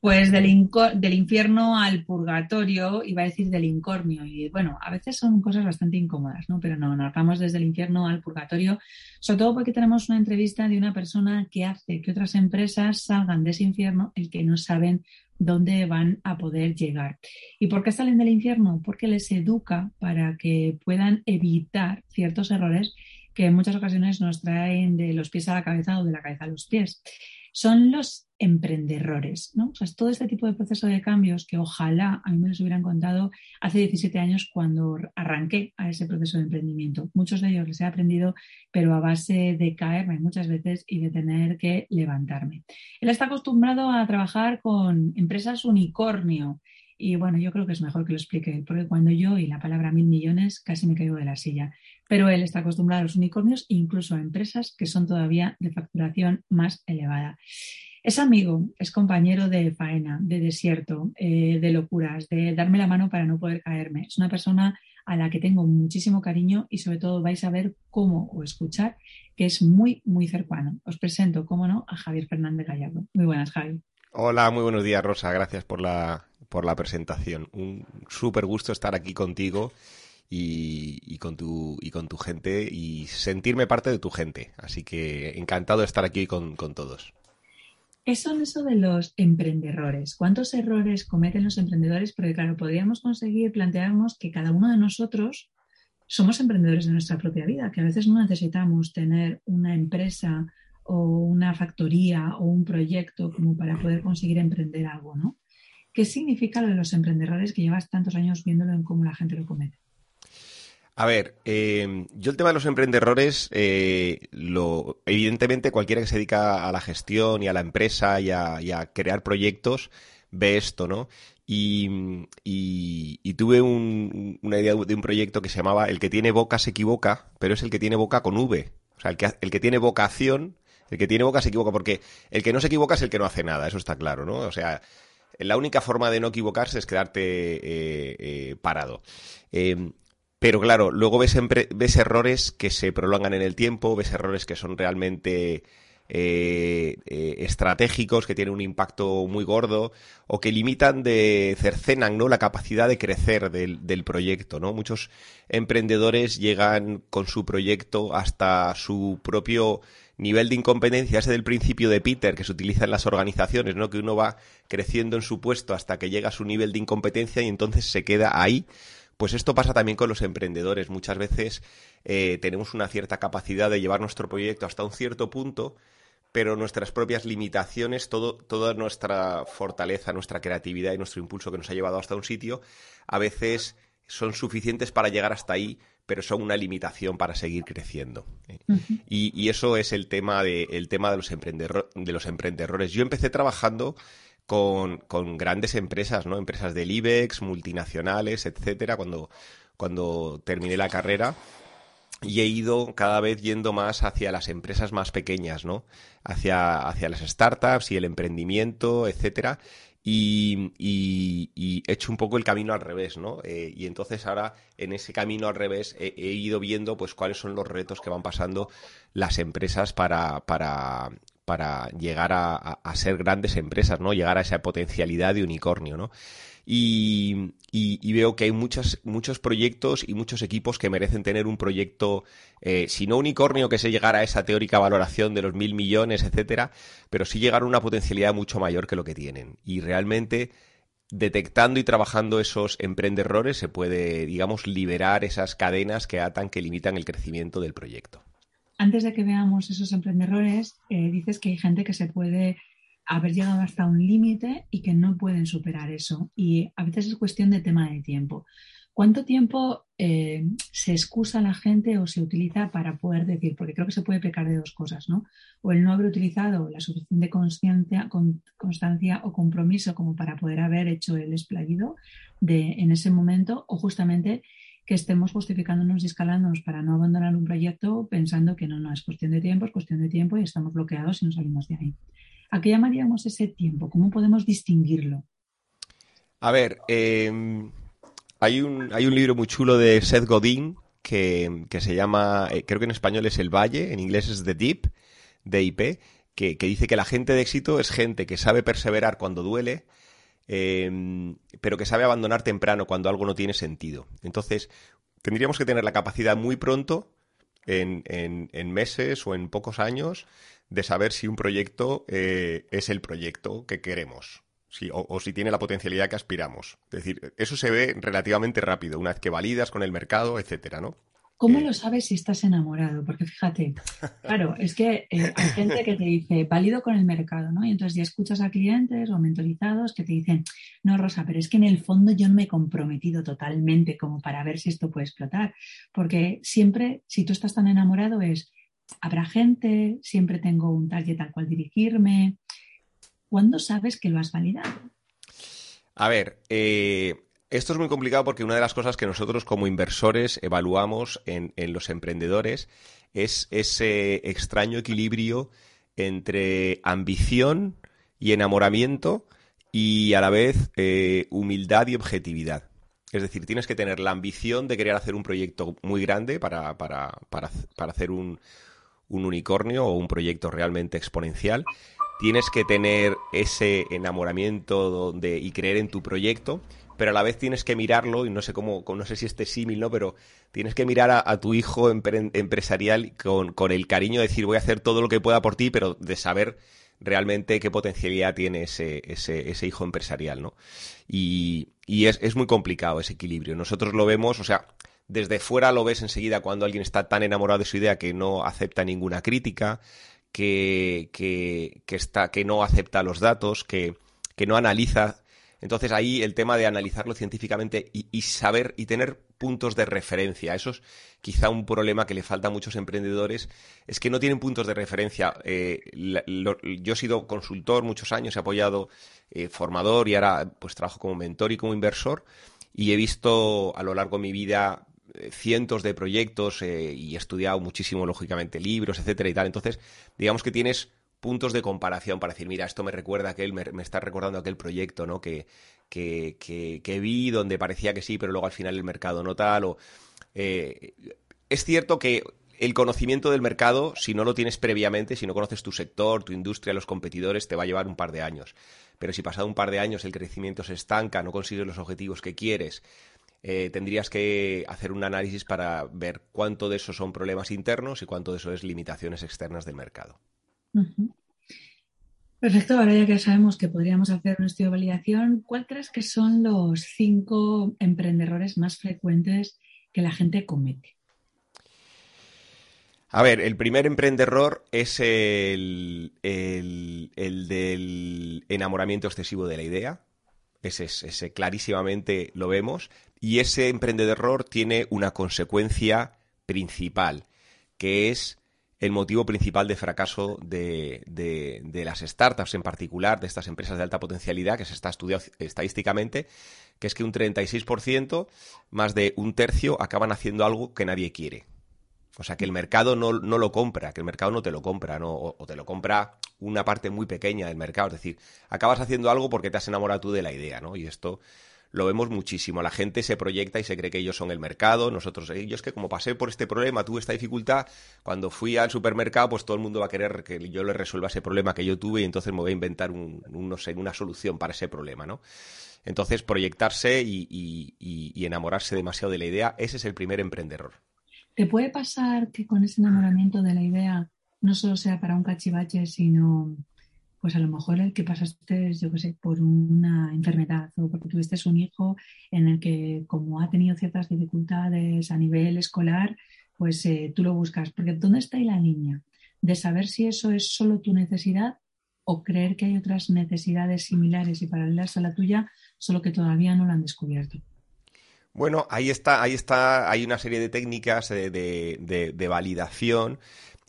Pues del, del infierno al purgatorio, iba a decir del incornio. Y bueno, a veces son cosas bastante incómodas, ¿no? Pero no, nos vamos desde el infierno al purgatorio, sobre todo porque tenemos una entrevista de una persona que hace que otras empresas salgan de ese infierno, el que no saben dónde van a poder llegar. ¿Y por qué salen del infierno? Porque les educa para que puedan evitar ciertos errores que en muchas ocasiones nos traen de los pies a la cabeza o de la cabeza a los pies son los emprendedores, ¿no? O sea, es todo este tipo de proceso de cambios que ojalá a mí me los hubieran contado hace 17 años cuando arranqué a ese proceso de emprendimiento. Muchos de ellos les he aprendido, pero a base de caerme muchas veces y de tener que levantarme. Él está acostumbrado a trabajar con empresas unicornio. Y bueno, yo creo que es mejor que lo explique él, porque cuando yo y la palabra mil millones casi me caigo de la silla pero él está acostumbrado a los unicornios e incluso a empresas que son todavía de facturación más elevada. Es amigo, es compañero de faena, de desierto, eh, de locuras, de darme la mano para no poder caerme. Es una persona a la que tengo muchísimo cariño y sobre todo vais a ver cómo o escuchar que es muy, muy cercano. Os presento, cómo no, a Javier Fernández Gallardo. Muy buenas, Javi. Hola, muy buenos días, Rosa. Gracias por la, por la presentación. Un súper gusto estar aquí contigo y, con tu, y con tu gente y sentirme parte de tu gente. Así que encantado de estar aquí con, con todos. Es eso de los emprendedores. ¿Cuántos errores cometen los emprendedores? Porque claro, podríamos conseguir plantearnos que cada uno de nosotros somos emprendedores de nuestra propia vida, que a veces no necesitamos tener una empresa o una factoría o un proyecto como para poder conseguir emprender algo, ¿no? ¿Qué significa lo de los emprendedores que llevas tantos años viéndolo en cómo la gente lo comete? A ver, eh, yo el tema de los emprendedores, eh, lo, evidentemente cualquiera que se dedica a la gestión y a la empresa y a, crear proyectos ve esto, ¿no? Y, tuve una idea de un proyecto que se llamaba El que tiene boca se equivoca, pero es el que tiene boca con V. O sea, el que, el que tiene vocación, el que tiene boca se equivoca, porque el que no se equivoca es el que no hace nada, eso está claro, ¿no? O sea, la única forma de no equivocarse es quedarte eh, parado. Pero claro, luego ves, ves errores que se prolongan en el tiempo, ves errores que son realmente eh, eh, estratégicos, que tienen un impacto muy gordo, o que limitan de cercenan ¿no? la capacidad de crecer del, proyecto. ¿no? Muchos emprendedores llegan con su proyecto hasta su propio nivel de incompetencia, ese del principio de Peter que se utiliza en las organizaciones, ¿no? que uno va creciendo en su puesto hasta que llega a su nivel de incompetencia y entonces se queda ahí pues esto pasa también con los emprendedores. Muchas veces eh, tenemos una cierta capacidad de llevar nuestro proyecto hasta un cierto punto, pero nuestras propias limitaciones, todo, toda nuestra fortaleza, nuestra creatividad y nuestro impulso que nos ha llevado hasta un sitio, a veces son suficientes para llegar hasta ahí, pero son una limitación para seguir creciendo. ¿eh? y, eso es el tema de, el tema de los, de los emprendedores. Yo empecé trabajando con, grandes empresas, ¿no? Empresas del IBEX, multinacionales, etcétera, cuando, cuando terminé la carrera. Y he ido cada vez yendo más hacia las empresas más pequeñas, ¿no? Hacia, hacia las startups y el emprendimiento, etcétera. Y, he hecho un poco el camino al revés, ¿no? Eh, y entonces ahora en ese camino al revés he, ido viendo pues cuáles son los retos que van pasando las empresas para, para, para llegar a, ser grandes empresas, ¿no? Llegar a esa potencialidad de unicornio, ¿no? Y, veo que hay muchos, muchos proyectos y muchos equipos que merecen tener un proyecto, eh, si no unicornio, que se llegara a esa teórica valoración de los mil millones, etcétera, pero sí llegar a una potencialidad mucho mayor que lo que tienen. Y realmente detectando y trabajando esos emprendedores se puede, digamos, liberar esas cadenas que atan, que limitan el crecimiento del proyecto antes de que veamos esos emprendedores, eh, dices que hay gente que se puede haber llegado hasta un límite y que no pueden superar eso. Y a veces es cuestión de tema de tiempo. ¿Cuánto tiempo eh, se excusa la gente o se utiliza para poder decir? Porque creo que se puede pecar de dos cosas, ¿no? O el no haber utilizado la suficiente constancia o compromiso como para poder haber hecho el esplayido de, en ese momento, o justamente que estemos justificándonos y escalándonos para no abandonar un proyecto pensando que no, no, es cuestión de tiempo, es cuestión de tiempo y estamos bloqueados y no salimos de ahí. ¿A qué llamaríamos ese tiempo? ¿Cómo podemos distinguirlo? A ver, em, hay, un, hay un libro muy chulo de Seth Godin que, se llama, eh, creo que en español es El Valle, en inglés es The Deep, DIP, que, dice que la gente de éxito es gente que sabe perseverar cuando duele, em, pero que sabe abandonar temprano cuando algo no tiene sentido. Entonces, tendríamos que tener la capacidad muy pronto, en, meses o en pocos años, de saber si un proyecto eh, es el proyecto que queremos. o, o, si tiene la potencialidad que aspiramos. Es decir, eso se ve relativamente rápido, una vez que validas con el mercado, etcétera, ¿no? ¿Cómo lo sabes si estás enamorado? Porque fíjate, claro, es que eh, hay gente que te dice, válido con el mercado, ¿no? Y entonces ya escuchas a clientes o mentorizados que te dicen, no, Rosa, pero es que en el fondo yo no me he comprometido totalmente como para ver si esto puede explotar. Porque siempre, si tú estás tan enamorado, es, habrá gente, siempre tengo un target al cual dirigirme. ¿Cuándo sabes que lo has validado? A ver, eh, esto es muy complicado porque una de las cosas que nosotros como inversores evaluamos en, los emprendedores es ese extraño equilibrio entre ambición y enamoramiento y a la vez eh, humildad y objetividad. Es decir, tienes que tener la ambición de querer hacer un proyecto muy grande para, para, para, para hacer un, un unicornio o un proyecto realmente exponencial. Tienes que tener ese enamoramiento donde, y creer en tu proyecto pero a la vez tienes que mirarlo, y no sé cómo, no sé si este símil, ¿no? Pero tienes que mirar a, tu hijo empresarial con, el cariño de decir voy a hacer todo lo que pueda por ti, pero de saber realmente qué potencialidad tiene ese, ese, hijo empresarial, ¿no? Y, es, es, muy complicado ese equilibrio. Nosotros lo vemos, o sea, desde fuera lo ves enseguida cuando alguien está tan enamorado de su idea que no acepta ninguna crítica, que, que, que está, que no acepta los datos, que, que no analiza entonces ahí el tema de analizarlo científicamente y, saber y tener puntos de referencia, eso es quizá un problema que le falta a muchos emprendedores, es que no tienen puntos de referencia. Eh, yo he sido consultor muchos años, he apoyado eh, formador y ahora pues trabajo como mentor y como inversor y he visto a lo largo de mi vida eh, cientos de proyectos y he estudiado muchísimo, lógicamente, libros, etcétera y tal. Entonces, digamos que tienes puntos de comparación para decir, mira, esto me recuerda a aquel, me, está recordando aquel proyecto, ¿no? Que, que, que, vi donde parecía que sí, pero luego al final el mercado no tal. O, eh, es cierto que el conocimiento del mercado, si no lo tienes previamente, si no conoces tu sector, tu industria, los competidores, te va a llevar un par de años. Pero si pasado un par de años el crecimiento se estanca, no consigues los objetivos que quieres, eh, tendrías que hacer un análisis para ver cuánto de eso son problemas internos y cuánto de eso es limitaciones externas del mercado. Perfecto, ahora ya que sabemos que podríamos hacer un estudio de validación, ¿cuál crees que son los cinco emprendedores más frecuentes que la gente comete? A ver, el primer emprendedor es el, del enamoramiento excesivo de la idea. Ese, ese clarísimamente lo vemos. Y ese emprendedor tiene una consecuencia principal, que es el motivo principal de fracaso de, de, las startups, en particular de estas empresas de alta potencialidad, que se está estudiando estadísticamente, que es que un 36%, más de un tercio, acaban haciendo algo que nadie quiere. O sea, que el mercado no, no lo compra, que el mercado no te lo compra, ¿no? o, te lo compra una parte muy pequeña del mercado. Es decir, acabas haciendo algo porque te has enamorado tú de la idea, ¿no? Y esto lo vemos muchísimo. La gente se proyecta y se cree que ellos son el mercado. Nosotros, yo es que como pasé por este problema, tuve esta dificultad, cuando fui al supermercado, pues todo el mundo va a querer que yo le resuelva ese problema que yo tuve y entonces me voy a inventar un, no sé, una solución para ese problema, ¿no? Entonces, proyectarse y, enamorarse demasiado de la idea, ese es el primer emprendedor. ¿Te puede pasar que con ese enamoramiento de la idea no solo sea para un cachivache, sino pues a lo mejor el que pasaste, yo qué sé, por una enfermedad o porque tuviste un hijo en el que como ha tenido ciertas dificultades a nivel escolar, pues eh, tú lo buscas. Porque ¿dónde está la línea? De saber si eso es solo tu necesidad o creer que hay otras necesidades similares y paralelas a la tuya, solo que todavía no la han descubierto. Bueno, ahí está, ahí está, hay una serie de técnicas de, de, de validación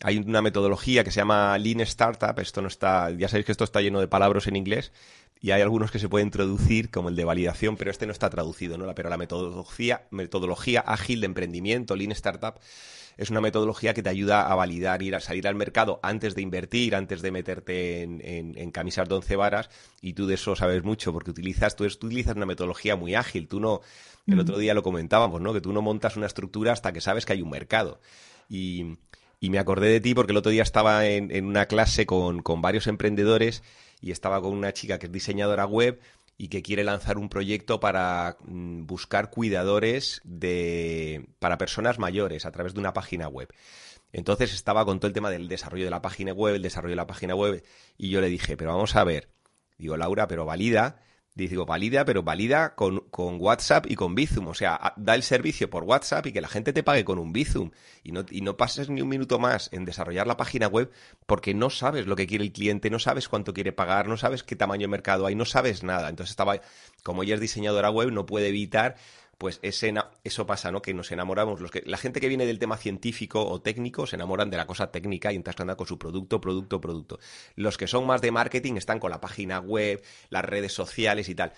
hay una metodología que se llama Lean Startup. Esto no está, ya sabéis que esto está lleno de palabras en inglés y hay algunos que se pueden traducir como el de validación, pero este no está traducido, ¿no? Pero la metodología, metodología ágil de emprendimiento, Lean Startup, es una metodología que te ayuda a validar, ir a salir al mercado antes de invertir, antes de meterte en, en, camisas de once varas, y tú de eso sabes mucho, porque utilizas, tú, tú utilizas una metodología muy ágil, tú no, el otro día lo comentábamos, ¿no? Que tú no montas una estructura hasta que sabes que hay un mercado. Y, Y me acordé de ti porque el otro día estaba en, una clase con, con varios emprendedores y estaba con una chica que es diseñadora web y que quiere lanzar un proyecto para mm, buscar cuidadores de, para personas mayores a través de una página web. Entonces estaba con todo el tema del desarrollo de la página web, el desarrollo de la página web, y yo le dije, pero vamos a ver, digo, Laura, pero valida Digo, valida, pero valida con, WhatsApp y con Bizum. O sea, da el servicio por WhatsApp y que la gente te pague con un Bizum. Y no, y no pases ni un minuto más en desarrollar la página web porque no sabes lo que quiere el cliente, no sabes cuánto quiere pagar, no sabes qué tamaño de mercado hay, no sabes nada. Entonces estaba, como ella es diseñadora web, no puede evitar pues eso pasa, ¿no? Que nos enamoramos. Los que, la gente que viene del tema científico o técnico se enamoran de la cosa técnica y andan con su producto, producto, producto. Los que son más de marketing están con la página web, las redes sociales y tal.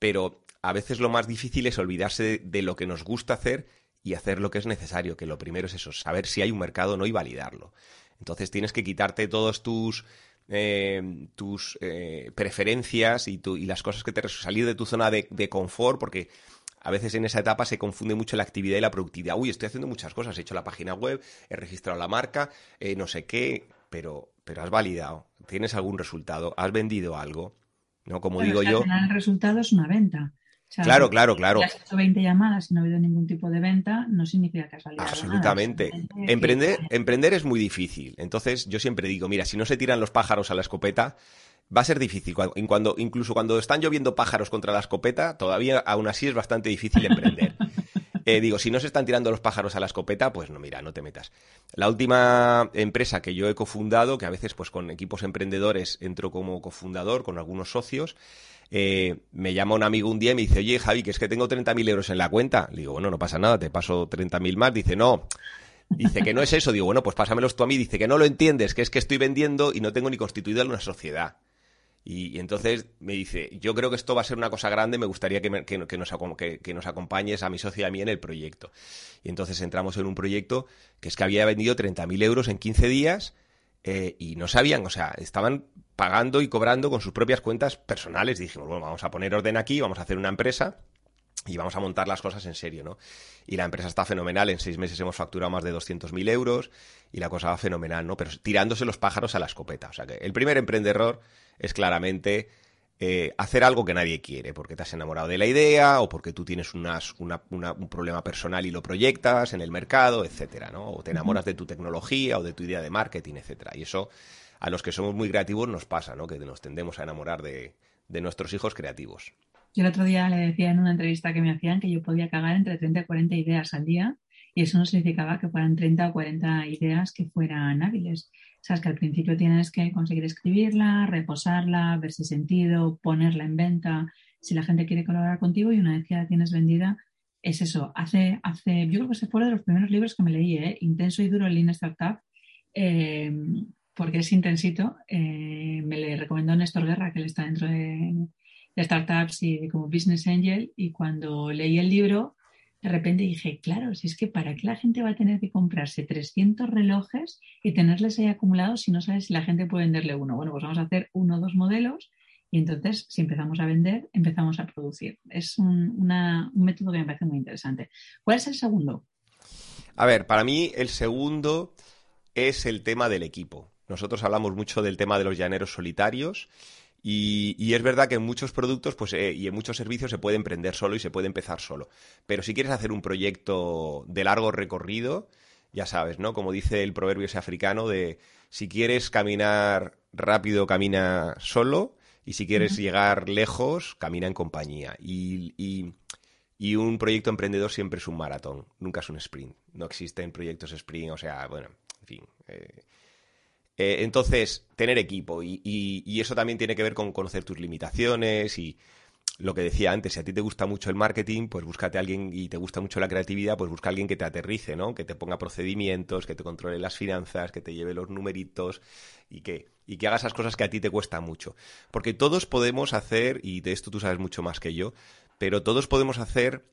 Pero a veces lo más difícil es olvidarse de, lo que nos gusta hacer y hacer lo que es necesario, que lo primero es eso, saber si hay un mercado o no y validarlo. Entonces tienes que quitarte todos tus eh, tus eh, preferencias y, y, las cosas que te salir de tu zona de, de confort, porque a veces en esa etapa se confunde mucho la actividad y la productividad. Uy, estoy haciendo muchas cosas, he hecho la página web, he registrado la marca, eh, no sé qué, pero, pero has validado, tienes algún resultado, has vendido algo, ¿no? Como digo yo. el resultado es una venta. claro, claro, claro. Si has hecho 20 llamadas y no ha habido ningún tipo de venta, no significa que has validado Absolutamente. Emprender, emprender es muy difícil. Entonces, yo siempre digo, mira, si no se tiran los pájaros a la escopeta, va a ser difícil. Cuando, incluso cuando están lloviendo pájaros contra la escopeta, todavía aún así es bastante difícil emprender. Eh, digo, si no se están tirando los pájaros a la escopeta, pues no, mira, no te metas. La última empresa que yo he cofundado, que a veces pues con equipos emprendedores entro como cofundador con algunos socios, eh, me llama un amigo un día y me dice, oye Javi, que es que tengo 30.000 euros en la cuenta. Le digo, bueno, no pasa nada, te paso 30.000 más. Dice, no, Dice que no es eso. Digo, bueno, pues pásamelos tú a mí. Dice que no lo entiendes, que es que estoy vendiendo y no tengo ni constituida una sociedad. Y, entonces me dice, yo creo que esto va a ser una cosa grande, me gustaría que, nos, acompañes a mi socio y a mí en el proyecto. Y entonces entramos en un proyecto que es que había vendido 30.000 euros en 15 días eh, y no sabían, o sea, estaban pagando y cobrando con sus propias cuentas personales. dijimos, bueno, vamos a poner orden aquí, vamos a hacer una empresa y vamos a montar las cosas en serio, ¿no? Y la empresa está fenomenal, en seis meses hemos facturado más de 200.000 euros y la cosa va fenomenal, ¿no? Pero tirándose los pájaros a la escopeta. O sea que el primer emprendedor es claramente eh, hacer algo que nadie quiere, porque te has enamorado de la idea o porque tú tienes unas, un problema personal y lo proyectas en el mercado, etcétera, ¿no? O te enamoras de tu tecnología o de tu idea de marketing, etcétera. Y eso a los que somos muy creativos nos pasa, ¿no? Que nos tendemos a enamorar de, de nuestros hijos creativos. Yo el otro día le decía en una entrevista que me hacían que yo podía cagar entre 30 y 40 ideas al día y eso no significaba que fueran 30 o 40 ideas que fueran hábiles. Sabes que al principio tienes que conseguir escribirla, reposarla, ver si sentido, ponerla en venta, si la gente quiere colaborar contigo y una vez que la tienes vendida, es eso. Hace, hace, yo creo que ese fue uno de los primeros libros que me leí, ¿eh? Intenso y duro el Lean Startup, eh, porque es intensito. Eh, me le recomendó Néstor Guerra, que él está dentro de, de startups y como business angel, y cuando leí el libro de repente dije, claro, si es que para qué la gente va a tener que comprarse 300 relojes y tenerles ahí acumulados si no sabes si la gente puede venderle uno. Bueno, pues vamos a hacer uno o dos modelos y entonces si empezamos a vender, empezamos a producir. Es un, método que me parece muy interesante. ¿Cuál es el segundo? A ver, para mí el segundo es el tema del equipo. Nosotros hablamos mucho del tema de los llaneros solitarios y, es verdad que en muchos productos pues, eh, y en muchos servicios se puede emprender solo y se puede empezar solo. Pero si quieres hacer un proyecto de largo recorrido, ya sabes, ¿no? Como dice el proverbio ese africano de si quieres caminar rápido, camina solo y si quieres llegar lejos, camina en compañía. Y, y, un proyecto emprendedor siempre es un maratón, nunca es un sprint. No existen proyectos sprint, o sea, bueno, en fin. Eh, eh, entonces, tener equipo y, eso también tiene que ver con conocer tus limitaciones y lo que decía antes, si a ti te gusta mucho el marketing, pues búscate a alguien y te gusta mucho la creatividad, pues busca a alguien que te aterrice, ¿no? Que te ponga procedimientos, que te controle las finanzas, que te lleve los numeritos y que, y que haga esas cosas que a ti te cuesta mucho. Porque todos podemos hacer, y de esto tú sabes mucho más que yo, pero todos podemos hacer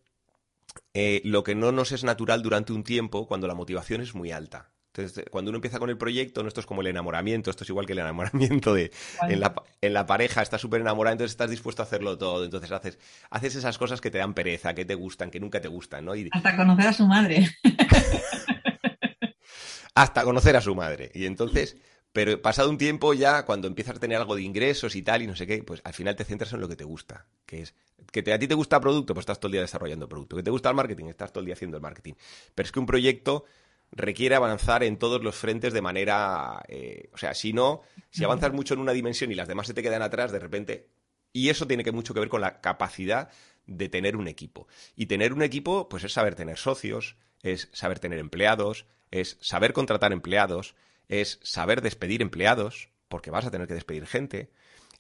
eh, lo que no nos es natural durante un tiempo cuando la motivación es muy alta. Entonces, cuando uno empieza con el proyecto, no esto es como el enamoramiento, esto es igual que el enamoramiento de en la, en la, pareja, estás súper enamorado, entonces estás dispuesto a hacerlo todo. Entonces haces, haces esas cosas que te dan pereza, que te gustan, que nunca te gustan, ¿no? Hasta conocer a su madre. hasta conocer a su madre. Y entonces, pero pasado un tiempo ya, cuando empiezas a tener algo de ingresos y tal, y no sé qué, pues al final te centras en lo que te gusta, que es que a ti te gusta producto, pues estás todo el día desarrollando producto. Que te gusta el marketing, estás todo el día haciendo el marketing. Pero es que un proyecto requiere avanzar en todos los frentes de manera... Eh, o sea, si no, si avanzas mucho en una dimensión y las demás se te quedan atrás, de repente... Y eso tiene que mucho que ver con la capacidad de tener un equipo. Y tener un equipo, pues es saber tener socios, es saber tener empleados, es saber contratar empleados, es saber despedir empleados, porque vas a tener que despedir gente,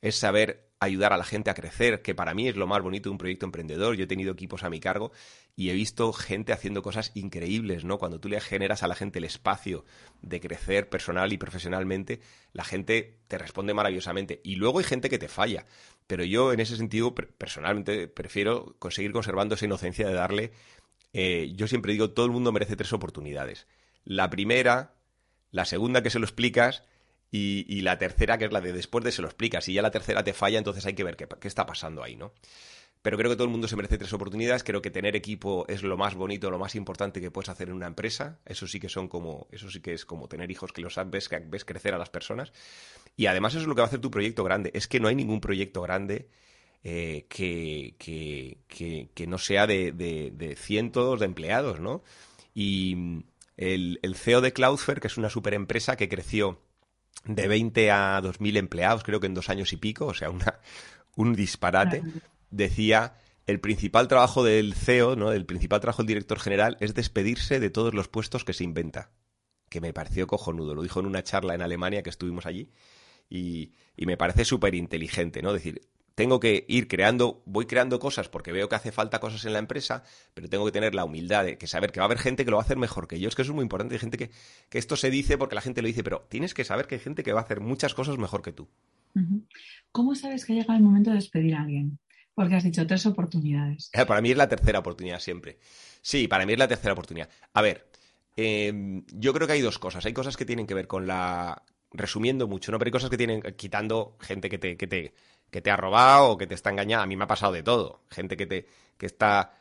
es saber ayudar a la gente a crecer, que para mí es lo más bonito de un proyecto emprendedor. Yo he tenido equipos a mi cargo y he visto gente haciendo cosas increíbles, ¿no? Cuando tú le generas a la gente el espacio de crecer personal y profesionalmente, la gente te responde maravillosamente. Y luego hay gente que te falla. Pero yo, en ese sentido, personalmente prefiero conseguir conservando esa inocencia de darle. Eh, yo siempre digo, todo el mundo merece tres oportunidades. La primera, la segunda que se lo explicas y, la tercera, que es la de después de se lo explicas. Si ya la tercera te falla, entonces hay que ver qué, está pasando ahí, ¿no? Pero creo que todo el mundo se merece tres oportunidades. Creo que tener equipo es lo más bonito, lo más importante que puedes hacer en una empresa. Eso sí que son como, eso sí que es como tener hijos que los ves, que ves crecer a las personas. Y además eso es lo que va a hacer tu proyecto grande. Es que no hay ningún proyecto grande eh, que, que, no sea de, cientos de empleados, ¿no? Y el, el CEO de Cloudflare, que es una super empresa que creció de 20 a 2.000 empleados, creo que en dos años y pico, o sea, una, un disparate, decía, el principal trabajo del CEO, ¿no? el principal trabajo del director general es despedirse de todos los puestos que se inventa, que me pareció cojonudo, lo dijo en una charla en Alemania que estuvimos allí, y, y me parece súper inteligente, ¿no? Decir, tengo que ir creando, voy creando cosas porque veo que hace falta cosas en la empresa, pero tengo que tener la humildad de que saber que va a haber gente que lo va a hacer mejor que yo. Es que eso es muy importante. Hay gente que, que esto se dice porque la gente lo dice, pero tienes que saber que hay gente que va a hacer muchas cosas mejor que tú. ¿Cómo sabes que llega el momento de despedir a alguien? Porque has dicho tres oportunidades. Eh, para mí es la tercera oportunidad siempre. Sí, para mí es la tercera oportunidad. A ver, em, yo creo que hay dos cosas. Hay cosas que tienen que ver con la. Resumiendo mucho, ¿no? Pero hay cosas que tienen. quitando gente que te, que te que te ha robado o que te está engañando. A mí me ha pasado de todo. Gente que, te, que está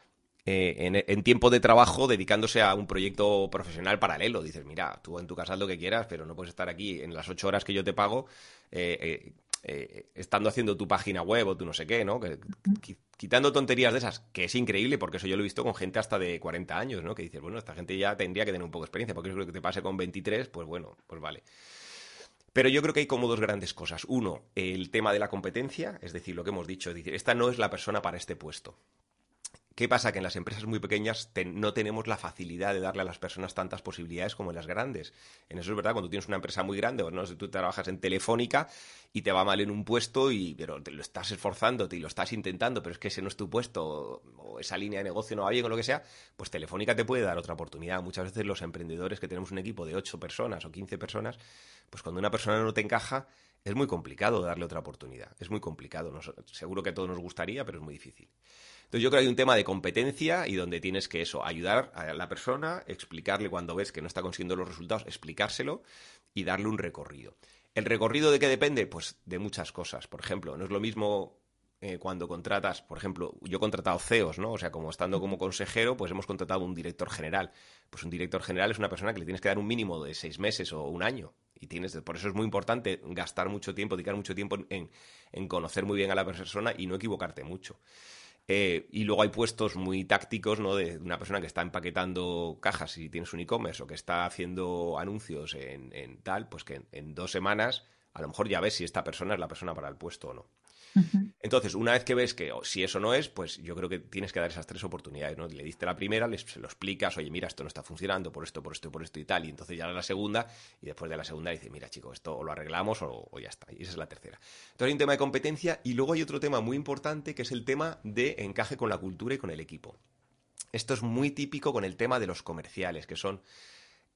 eh, en, tiempo de trabajo dedicándose a un proyecto profesional paralelo. Dices, mira, tú en tu casa haz lo que quieras, pero no puedes estar aquí en las ocho horas que yo te pago eh, eh, estando haciendo tu página web o tu no sé qué, ¿no? quitando tonterías de esas, que es increíble, porque eso yo lo he visto con gente hasta de 40 años, ¿no? Que dices, bueno, esta gente ya tendría que tener un poco de experiencia, porque es que te pase con 23, pues bueno, pues vale. Pero yo creo que hay como dos grandes cosas. Uno, el tema de la competencia, es decir, lo que hemos dicho, es esta no es la persona para este puesto. ¿Qué pasa? Que en las empresas muy pequeñas no tenemos la facilidad de darle a las personas tantas posibilidades como en las grandes. En eso es verdad, cuando tienes una empresa muy grande, o no sé, tú trabajas en Telefónica y te va mal en un puesto, y, pero lo estás esforzándote y lo estás intentando, pero es que ese no es tu puesto, o esa línea de negocio no va bien o lo que sea, pues Telefónica te puede dar otra oportunidad. Muchas veces los emprendedores que tenemos un equipo de 8 personas o 15 personas, pues cuando una persona no te encaja, es muy complicado darle otra oportunidad. Es muy complicado. seguro que a todos nos gustaría, pero es muy difícil. Entonces yo creo que hay un tema de competencia y donde tienes que eso, ayudar a la persona, explicarle cuando ves que no está consiguiendo los resultados, explicárselo y darle un recorrido. ¿El recorrido de qué depende? Pues de muchas cosas. Por ejemplo, no es lo mismo eh, cuando contratas, por ejemplo, yo he contratado CEOs, ¿no? O sea, como estando como consejero, pues hemos contratado un director general. Pues un director general es una persona que le tienes que dar un mínimo de seis meses o un año. Y tienes, por eso es muy importante gastar mucho tiempo, dedicar mucho tiempo en, en conocer muy bien a la persona y no equivocarte mucho. Eh, y luego hay puestos muy tácticos, ¿no? De una persona que está empaquetando cajas si tienes un e-commerce o que está haciendo anuncios en, tal, pues que en, dos semanas a lo mejor ya ves si esta persona es la persona para el puesto o no. Entonces, una vez que ves que si eso no es, pues yo creo que tienes que dar esas tres oportunidades, ¿no? Le diste la primera, les, se lo explicas, oye, mira, esto no está funcionando por esto, por esto, por esto y tal, y entonces ya la segunda, y después de la segunda dice, mira, chico, esto o lo arreglamos o, ya está, y esa es la tercera. Entonces hay un tema de competencia y luego hay otro tema muy importante que es el tema de encaje con la cultura y con el equipo. Esto es muy típico con el tema de los comerciales, que son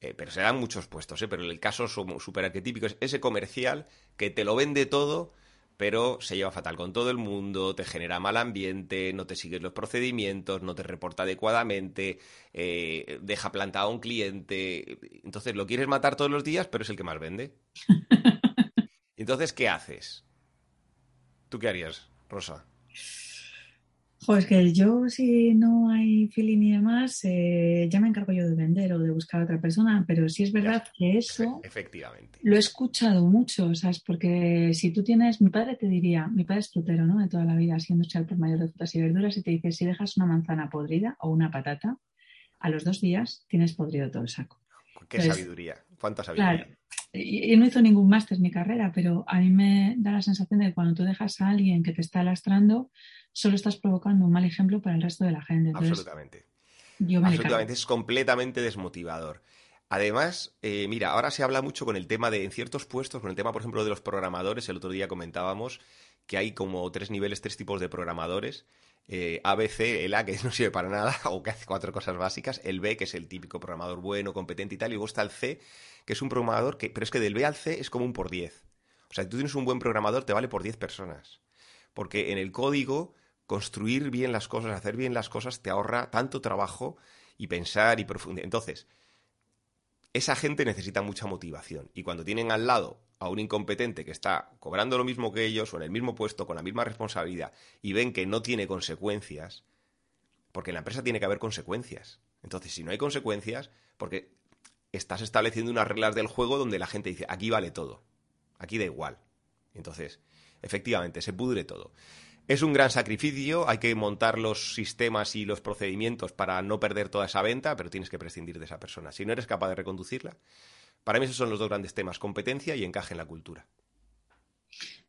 eh, pero se dan muchos puestos, ¿eh? pero el caso súper arquetípico es ese comercial que te lo vende todo, pero se lleva fatal con todo el mundo, te genera mal ambiente, no te sigues los procedimientos, no te reporta adecuadamente, eh, deja plantado a un cliente. Entonces lo quieres matar todos los días, pero es el que más vende. Entonces, ¿qué haces? ¿Tú qué harías, Rosa? Pues que yo, si no hay feeling y demás, eh, ya me encargo yo de vender o de buscar a otra persona, pero sí es verdad que eso Efectivamente. lo he escuchado mucho, ¿sabes? Porque si tú tienes, mi padre te diría, mi padre es frutero, ¿no? De toda la vida, siendo industrial por mayor de frutas y verduras, y te dice, si dejas una manzana podrida o una patata, a los dos días tienes podrido todo el saco. Qué sabiduría, cuánta sabiduría. Claro, y, no hizo ningún máster mi carrera, pero a mí me da la sensación de que cuando tú dejas a alguien que te está lastrando, solo estás provocando un mal ejemplo para el resto de la gente. Absolutamente. Absolutamente, es completamente desmotivador. Además, eh, mira, ahora se habla mucho con el tema de, en ciertos puestos, con el tema, por ejemplo, de los programadores, el otro día comentábamos que hay como tres niveles, tres tipos de programadores. Eh, A, B, C, el A, que no sirve para nada, o que hace cuatro cosas básicas, el B, que es el típico programador bueno, competente y tal, y luego está el C, que es un programador que, pero es que del B al C es como un por 10. O sea, si tú tienes un buen programador, te vale por 10 personas. Porque en el código construir bien las cosas, hacer bien las cosas, te ahorra tanto trabajo y pensar y profundizar. Entonces, esa gente necesita mucha motivación. Y cuando tienen al lado a un incompetente que está cobrando lo mismo que ellos o en el mismo puesto, con la misma responsabilidad, y ven que no tiene consecuencias, porque en la empresa tiene que haber consecuencias. Entonces, si no hay consecuencias, porque estás estableciendo unas reglas del juego donde la gente dice, aquí vale todo, aquí da igual. Entonces, efectivamente, se pudre todo. Es un gran sacrificio, hay que montar los sistemas y los procedimientos para no perder toda esa venta, pero tienes que prescindir de esa persona. Si no eres capaz de reconducirla, para mí esos son los dos grandes temas, competencia y encaje en la cultura.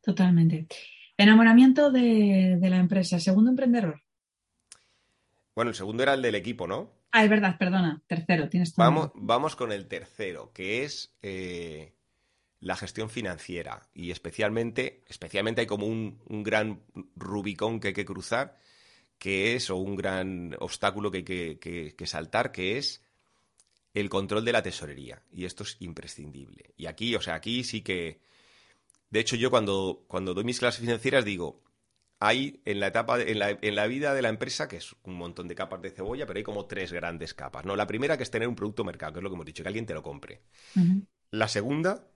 Totalmente. Enamoramiento de, la empresa. Segundo emprendedor. Bueno, el segundo era el del equipo, ¿no? Ah, es verdad, perdona. Tercero, tienes todo. Vamos, vamos con el tercero, que es eh, la gestión financiera y especialmente, especialmente hay como un, gran rubicón que hay que cruzar, que es, o un gran obstáculo que hay que, saltar, que es el control de la tesorería. Y esto es imprescindible. Y aquí, o sea, aquí sí que... De hecho, yo cuando, cuando doy mis clases financieras digo, hay en la etapa, en la, en la, vida de la empresa, que es un montón de capas de cebolla, pero hay como tres grandes capas. ¿no? La primera que es tener un producto mercado, que es lo que hemos dicho, que alguien te lo compre. La segunda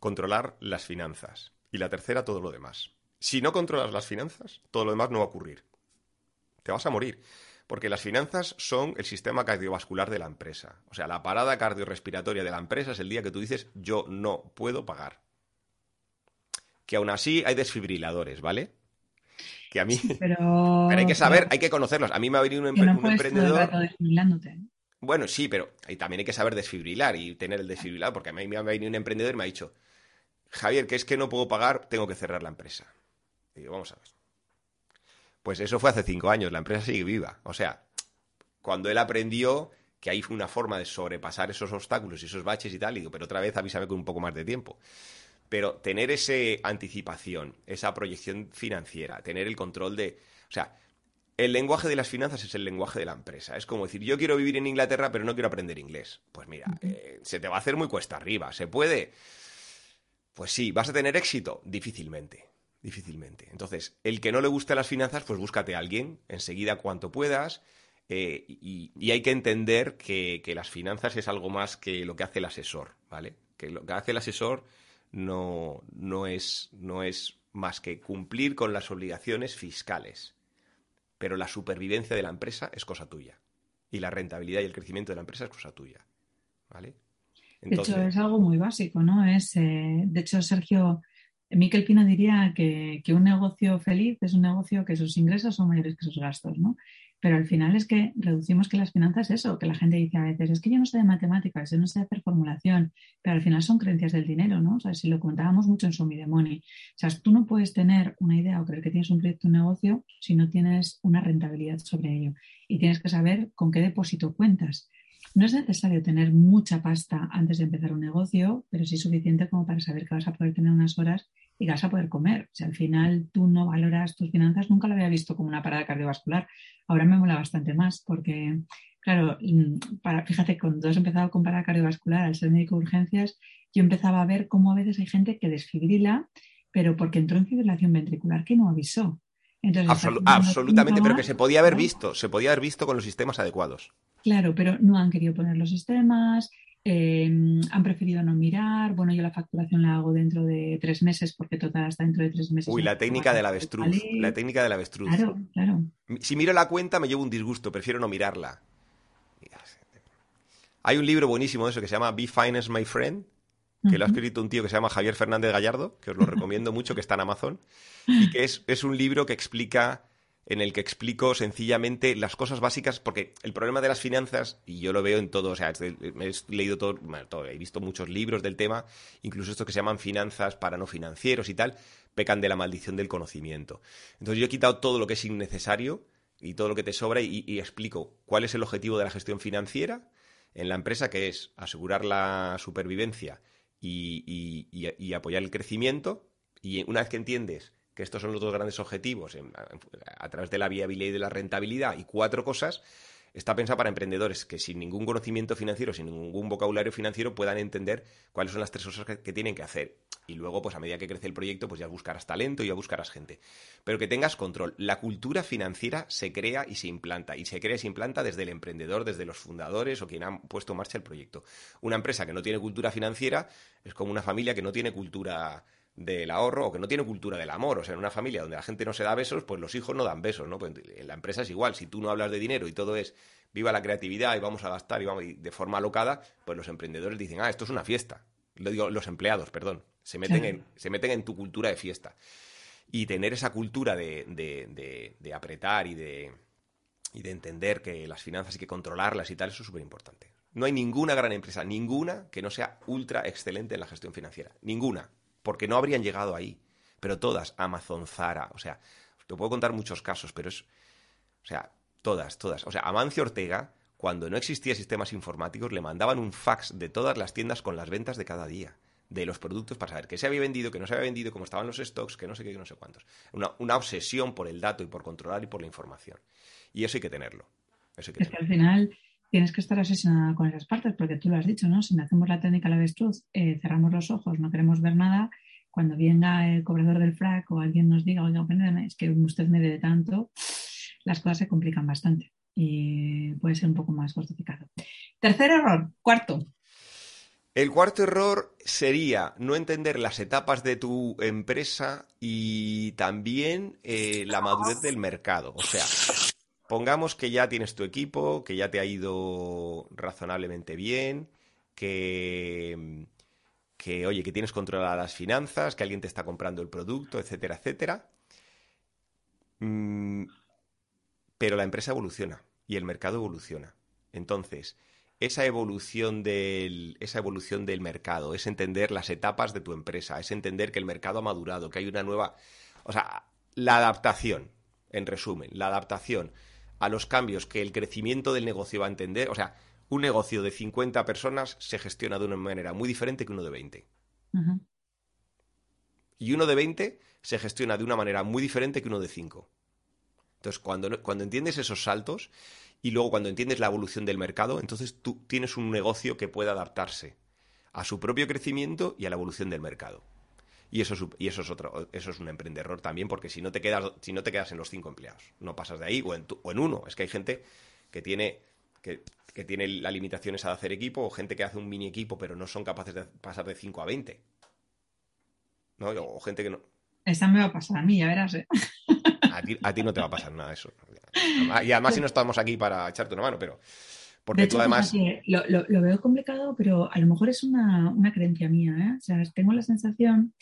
controlar las finanzas. Y la tercera, todo lo demás. Si no controlas las finanzas, todo lo demás no va a ocurrir. Te vas a morir. Porque las finanzas son el sistema cardiovascular de la empresa. O sea, la parada cardiorrespiratoria de la empresa es el día que tú dices yo no puedo pagar. Que aún así hay desfibriladores, ¿vale? Que a mí. pero... hay que saber, hay que conocerlos. A mí me ha venido un, emprendedor. Bueno, sí, pero también hay que saber desfibrilar y tener el desfibrilador, porque a mí me ha venido un emprendedor y me ha dicho, Javier, que es que no puedo pagar, tengo que cerrar la empresa. Y digo, vamos a ver. Pues eso fue hace cinco años, la empresa sigue viva. O sea, cuando él aprendió que hay una forma de sobrepasar esos obstáculos y esos baches y tal, y digo, pero otra vez avísame con un poco más de tiempo. Pero tener esa anticipación, esa proyección financiera, tener el control de... O sea, el lenguaje de las finanzas es el lenguaje de la empresa. Es como decir, yo quiero vivir en Inglaterra, pero no quiero aprender inglés. Pues mira, eh, se te va a hacer muy cuesta arriba. ¿Se puede? Pues sí, ¿vas a tener éxito? Difícilmente, difícilmente. Entonces, el que no le guste las finanzas, pues búscate a alguien enseguida cuanto puedas. Eh, y, hay que entender que, las finanzas es algo más que lo que hace el asesor, ¿vale? Que lo que hace el asesor no, no, es, no es más que cumplir con las obligaciones fiscales. Pero la supervivencia de la empresa es cosa tuya. Y la rentabilidad y el crecimiento de la empresa es cosa tuya. ¿Vale? De hecho, es algo muy básico, ¿no? Es, eh, de hecho, Sergio, Miquel Pino diría que, un negocio feliz es un negocio que sus ingresos son mayores que sus gastos, ¿no? Pero al final es que reducimos que las finanzas eso, que la gente dice a veces, es que yo no sé de matemáticas, yo no sé hacer formulación, pero al final son creencias del dinero, ¿no? O sea, si lo contábamos mucho en Show Money, o sea, tú no puedes tener una idea o creer que tienes un proyecto, un negocio, si no tienes una rentabilidad sobre ello. Y tienes que saber con qué depósito cuentas. No es necesario tener mucha pasta antes de empezar un negocio, pero sí suficiente como para saber que vas a poder tener unas horas y que vas a poder comer. Si al final tú no valoras tus finanzas, nunca lo había visto como una parada cardiovascular. Ahora me mola bastante más porque, claro, mm, para, fíjate, cuando has empezado con parada cardiovascular, al ser médico de urgencias, yo empezaba a ver cómo a veces hay gente que desfibrila, pero porque entró en fibrilación ventricular que no avisó. Absolutamente, pero que se podía haber visto, se podía haber visto con los sistemas adecuados. Claro, pero no han querido poner los sistemas, em, han preferido no mirar. Bueno, yo la facturación la hago dentro de tres meses porque total está dentro de tres meses. Uy, la técnica del avestruz. La técnica del avestruz. Claro, claro. Si miro la cuenta me llevo un disgusto, prefiero no mirarla. Hay un libro buenísimo de eso que se llama Be Finance My Friend, que lo ha escrito un tío que se llama Javier Fernández Gallardo, que os lo recomiendo mucho, que está en Amazon, y que es, es un libro que explica en el que explico sencillamente las cosas básicas, porque el problema de las finanzas, y yo lo veo en todo, o sea, he leído todo, todo, he visto muchos libros del tema, incluso estos que se llaman finanzas para no financieros y tal, pecan de la maldición del conocimiento. Entonces yo he quitado todo lo que es innecesario y todo lo que te sobra y, explico cuál es el objetivo de la gestión financiera en la empresa, que es asegurar la supervivencia y, y apoyar el crecimiento. Y una vez que entiendes que estos son los dos grandes objetivos a, través de la viabilidad y de la rentabilidad y cuatro cosas, está pensado para emprendedores que sin ningún conocimiento financiero, sin ningún vocabulario financiero puedan entender cuáles son las tres cosas que, tienen que hacer. Y luego, pues a medida que crece el proyecto, pues ya buscarás talento y ya buscarás gente. Pero que tengas control. La cultura financiera se crea y se implanta. Y se crea y se implanta desde el emprendedor, desde los fundadores o quien ha puesto en marcha el proyecto. Una empresa que no tiene cultura financiera es como una familia que no tiene cultura del ahorro o que no tiene cultura del amor. O sea, en una familia donde la gente no se da besos, pues los hijos no dan besos, ¿no? Pues en la empresa es igual. Si tú no hablas de dinero y todo es viva la creatividad y vamos a gastar y vamos de forma alocada, pues los emprendedores dicen, ah, esto es una fiesta. Lo digo, los empleados, perdón. Se meten, en, se meten en tu cultura de fiesta. Y tener esa cultura de, de, de, apretar y de, y de entender que las finanzas hay que controlarlas y tal, eso es súper importante. No hay ninguna gran empresa, ninguna que no sea ultra excelente en la gestión financiera. Ninguna porque no habrían llegado ahí. Pero todas, Amazon, Zara, o sea, te puedo contar muchos casos, pero es, o sea, todas, todas. O sea, Amancio Ortega, cuando no existía sistemas informáticos, le mandaban un fax de todas las tiendas con las ventas de cada día, de los productos para saber qué se había vendido, qué no se había vendido, cómo estaban los stocks, que no sé qué, que no sé cuántos. Una, una obsesión por el dato y por controlar y por la información. Y eso hay que tenerlo. Eso hay que es que al final tienes que estar obsesionada con esas partes, porque tú lo has dicho, ¿no? Si no hacemos la técnica la avestruz, eh, cerramos los ojos, no queremos ver nada, cuando venga el cobrador del frac o alguien nos diga, oiga, es que usted me debe tanto, las cosas se complican bastante y puede ser un poco más justificado. Tercer error, cuarto. El cuarto error sería no entender las etapas de tu empresa y también eh, la madurez del mercado. O sea, Pongamos que ya tienes tu equipo, que ya te ha ido razonablemente bien, que, que oye, que tienes controladas las finanzas, que alguien te está comprando el producto, etcétera, etcétera. Mm, pero la empresa evoluciona y el mercado evoluciona. Entonces, esa evolución del, esa evolución del mercado, es entender las etapas de tu empresa, es entender que el mercado ha madurado, que hay una nueva. O sea, la adaptación, en resumen, la adaptación a los cambios que el crecimiento del negocio va a entender. O sea, un negocio de 50 personas se gestiona de una manera muy diferente que uno de 20. Y uno de 20 se gestiona de una manera muy diferente que uno de 5. Entonces, cuando, cuando entiendes esos saltos y luego cuando entiendes la evolución del mercado, entonces tú tienes un negocio que puede adaptarse a su propio crecimiento y a la evolución del mercado. Y eso es, y eso es otro, eso es un emprendedor también, porque si no te quedas, si no te quedas en los cinco empleados, no pasas de ahí, o en, o en uno. Es que hay gente que tiene, que, que tiene las limitaciones a hacer equipo, o gente que hace un mini equipo, pero no son capaces de pasar de 5 a 20. ¿No? O gente que no. Esa me va a pasar a mí, ya verás. ¿eh? A, ti, no te va a pasar nada eso. Y además si no estamos aquí para echarte una mano, pero... Porque tú además... Lo, lo, veo complicado, pero a lo mejor es una, una creencia mía. ¿eh? O sea, tengo la sensación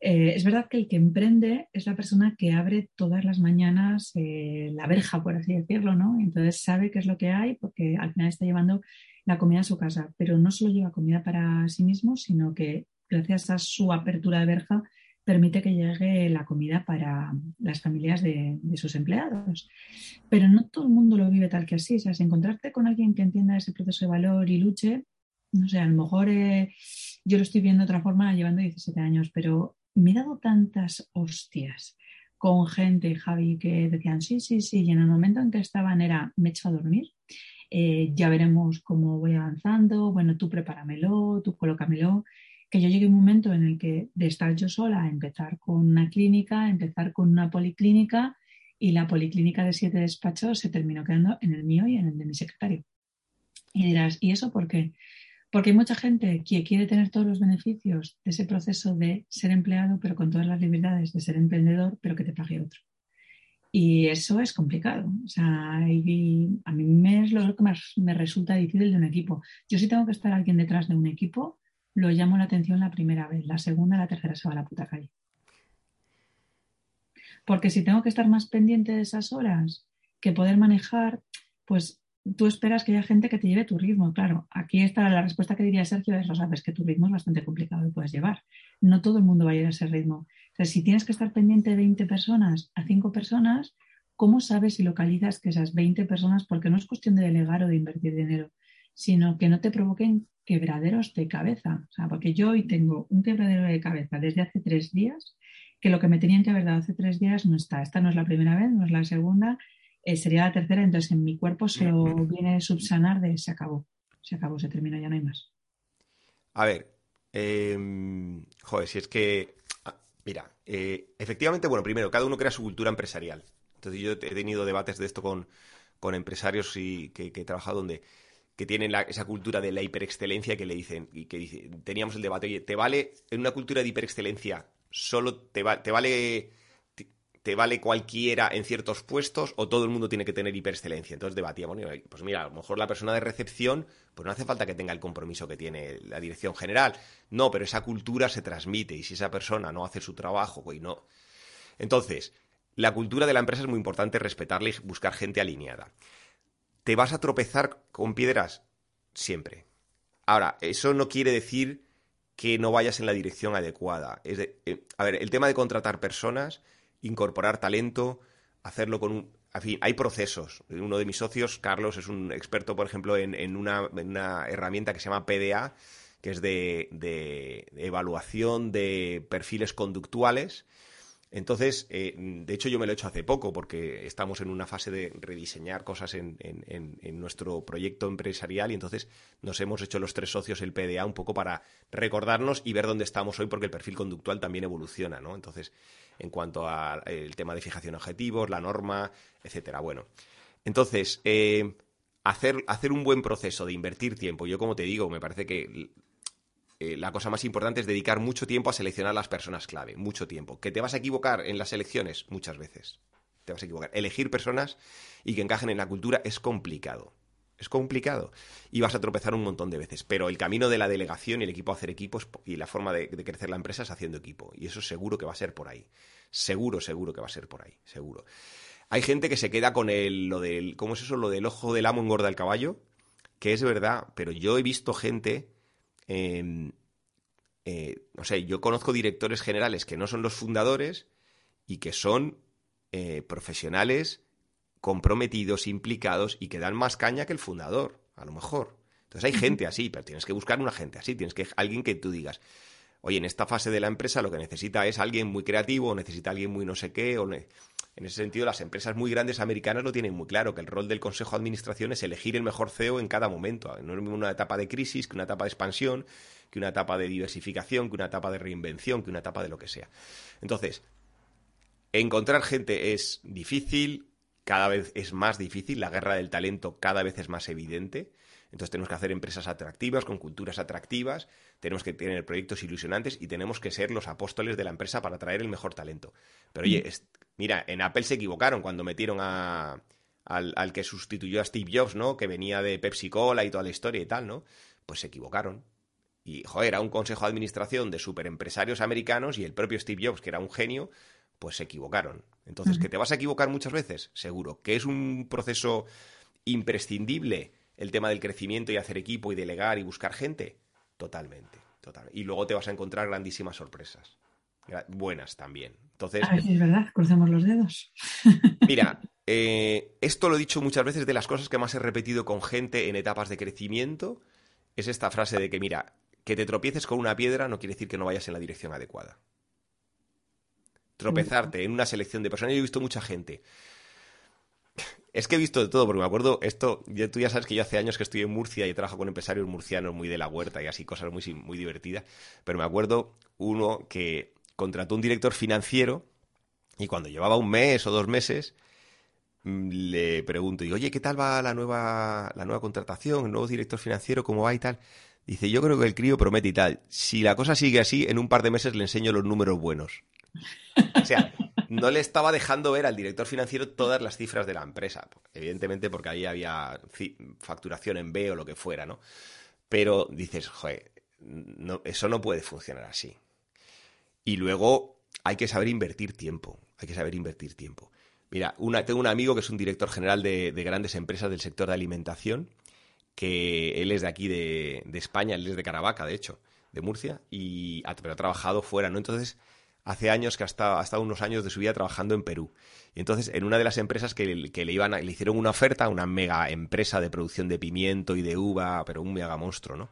eh, es verdad que el que emprende es la persona que abre todas las mañanas eh, la verja, por así decirlo, ¿no? Entonces sabe qué es lo que hay porque al final está llevando la comida a su casa, pero no solo lleva comida para sí mismo, sino que gracias a su apertura de verja permite que llegue la comida para las familias de, sus empleados. Pero no todo el mundo lo vive tal que así. O sea, si encontrarte con alguien que entienda ese proceso de valor y luche, no sé, a lo mejor eh, yo lo estoy viendo de otra forma llevando 17 años, pero me he dado tantas hostias con gente, Javi, que decían sí, sí, sí, y en el momento en que estaban era, me echo a dormir, eh, ya veremos cómo voy avanzando, bueno, tú prepáramelo, tú colócamelo, que yo llegué a un momento en el que de estar yo sola, a empezar con una clínica, empezar con una policlínica, y la policlínica de siete despachos se terminó quedando en el mío y en el de mi secretario. Y dirás, ¿y eso por qué? Porque hay mucha gente que quiere tener todos los beneficios de ese proceso de ser empleado, pero con todas las libertades de ser emprendedor, pero que te pague otro. Y eso es complicado. O sea, a mí me lo que más me resulta difícil de un equipo. Yo si tengo que estar alguien detrás de un equipo, lo llamo la atención la primera vez, la segunda, la tercera se va a la puta calle. Porque si tengo que estar más pendiente de esas horas que poder manejar, pues tú esperas que haya gente que te lleve tu ritmo. Claro, aquí está la respuesta que diría Sergio, es, lo sabes que tu ritmo es bastante complicado y puedes llevar. No todo el mundo va a ir a ese ritmo. Si tienes que estar pendiente de 20 personas a 5 personas, ¿cómo sabes y localizas que esas 20 personas, porque no es cuestión de delegar o de invertir dinero, sino que no te provoquen quebraderos de cabeza? O sea, porque yo hoy tengo un quebradero de cabeza desde hace tres días, que lo que me tenían que haber dado hace tres días no está. Esta no es la primera vez, no es la segunda, eh, sería la tercera, entonces en mi cuerpo se lo viene a subsanar de se acabó, se acabó, se termina, ya no hay más. A ver, em, joder, si es que, ah, mira, eh, efectivamente, bueno, primero, cada uno crea su cultura empresarial. Entonces yo he tenido debates de esto con, empresarios y que, he trabajado donde que tienen esa cultura de la hiperexcelencia que le dicen, y que teníamos el debate, oye, ¿te vale en una cultura de hiperexcelencia solo te, te vale te vale cualquiera en ciertos puestos o todo el mundo tiene que tener hiperexcelencia. Entonces debatíamos, pues mira, a lo mejor la persona de recepción, pues no hace falta que tenga el compromiso que tiene la dirección general. No, pero esa cultura se transmite y si esa persona no hace su trabajo y no... Entonces, la cultura de la empresa es muy importante respetarla y buscar gente alineada. ¿Te vas a tropezar con piedras? Siempre. Ahora, eso no quiere decir que no vayas en la dirección adecuada. Es eh, a ver, el tema de contratar personas incorporar talento, hacerlo con un... En fin, hay procesos. Uno de mis socios, Carlos, es un experto, por ejemplo, en, una, herramienta que se llama PDA, que es de evaluación de perfiles conductuales entonces, eh, de hecho yo me lo he hecho hace poco porque estamos en una fase de rediseñar cosas en, nuestro proyecto empresarial y entonces nos hemos hecho los tres socios el PDA un poco para recordarnos y ver dónde estamos hoy porque el perfil conductual también evoluciona, ¿no? Entonces, en cuanto al tema de fijación de objetivos, la norma, etcétera. Bueno, entonces, eh, hacer, hacer un buen proceso de invertir tiempo, yo como te digo, me parece que eh, la cosa más importante es dedicar mucho tiempo a seleccionar las personas clave, mucho tiempo. ¿Que te vas a equivocar en las elecciones? Muchas veces. Te vas a equivocar. Elegir personas y que encajen en la cultura es complicado. Es complicado. Y vas a tropezar un montón de veces. Pero el camino de la delegación y el equipo a hacer equipos y la forma de, crecer la empresa es haciendo equipo. Y eso seguro que va a ser por ahí. Seguro, seguro que va a ser por ahí. Seguro. Hay gente que se queda con el, lo del, ¿cómo es eso? Lo del ojo del amo engorda el caballo. Que es verdad, pero yo he visto gente Em, eh, no sé, yo conozco directores generales que no son los fundadores y que son eh, profesionales comprometidos, implicados y que dan más caña que el fundador, a lo mejor. Entonces hay gente así, pero tienes que buscar una gente así, tienes que alguien que tú digas, oye, en esta fase de la empresa lo que necesita es alguien muy creativo, o necesita alguien muy no sé qué, o en ese sentido las empresas muy grandes americanas lo tienen muy claro, que el rol del consejo de administración es elegir el mejor CEO en cada momento. No es una etapa de crisis que una etapa de expansión, que una etapa de diversificación, que una etapa de reinvención, que una etapa de lo que sea. Entonces, encontrar gente es difícil, cada vez es más difícil, la guerra del talento cada vez es más evidente. Entonces tenemos que hacer empresas atractivas, con culturas atractivas, tenemos que tener proyectos ilusionantes y tenemos que ser los apóstoles de la empresa para atraer el mejor talento. Pero oye, mm. mira, en Apple se equivocaron cuando metieron a, al, que sustituyó a Steve Jobs, ¿no? Que venía de Pepsi Cola y toda la historia y tal, ¿no? Pues se equivocaron. Y, joder, era un consejo de administración de superempresarios americanos y el propio Steve Jobs, que era un genio, pues se equivocaron. Entonces, ¿que te vas a equivocar muchas veces? Seguro. ¿Que es un proceso imprescindible el tema del crecimiento y hacer equipo y delegar y buscar gente? Totalmente, totalmente. Y luego te vas a encontrar grandísimas sorpresas. Buenas también. Entonces, a ver si es verdad, cruzamos los dedos. Mira, eh, esto lo he dicho muchas veces de las cosas que más he repetido con gente en etapas de crecimiento, es esta frase de que, mira, que te tropieces con una piedra no quiere decir que no vayas en la dirección adecuada. Tropezarte en una selección de personas. Yo he visto mucha gente. Es que he visto de todo, porque me acuerdo, esto, tú ya sabes que yo hace años que estoy en Murcia y trabajo con empresarios murcianos muy de la huerta y así, cosas muy, muy divertidas. Pero me acuerdo uno que contrató un director financiero y cuando llevaba un mes o dos meses, mm, le pregunto, y oye, ¿qué tal va la nueva, la nueva contratación, el nuevo director financiero, cómo va y tal? Dice, yo creo que el crío promete y tal. Si la cosa sigue así, en un par de meses le enseño los números buenos. O sea, no le estaba dejando ver al director financiero todas las cifras de la empresa. Evidentemente porque ahí había facturación en B o lo que fuera, ¿no? Pero dices, joder, no, eso no puede funcionar así. Y luego hay que saber invertir tiempo. Hay que saber invertir tiempo. Mira, tengo un amigo que es un director general de, grandes empresas del sector de alimentación, que él es de aquí de, España, él es de Caravaca, de hecho, de Murcia, y pero ha trabajado fuera, ¿no? Entonces, hace años que ha estado, unos años de su vida trabajando en Perú. Y entonces, en una de las empresas que, le, iban le hicieron una oferta, una mega empresa de producción de pimiento y de uva, pero un mega monstruo, ¿no?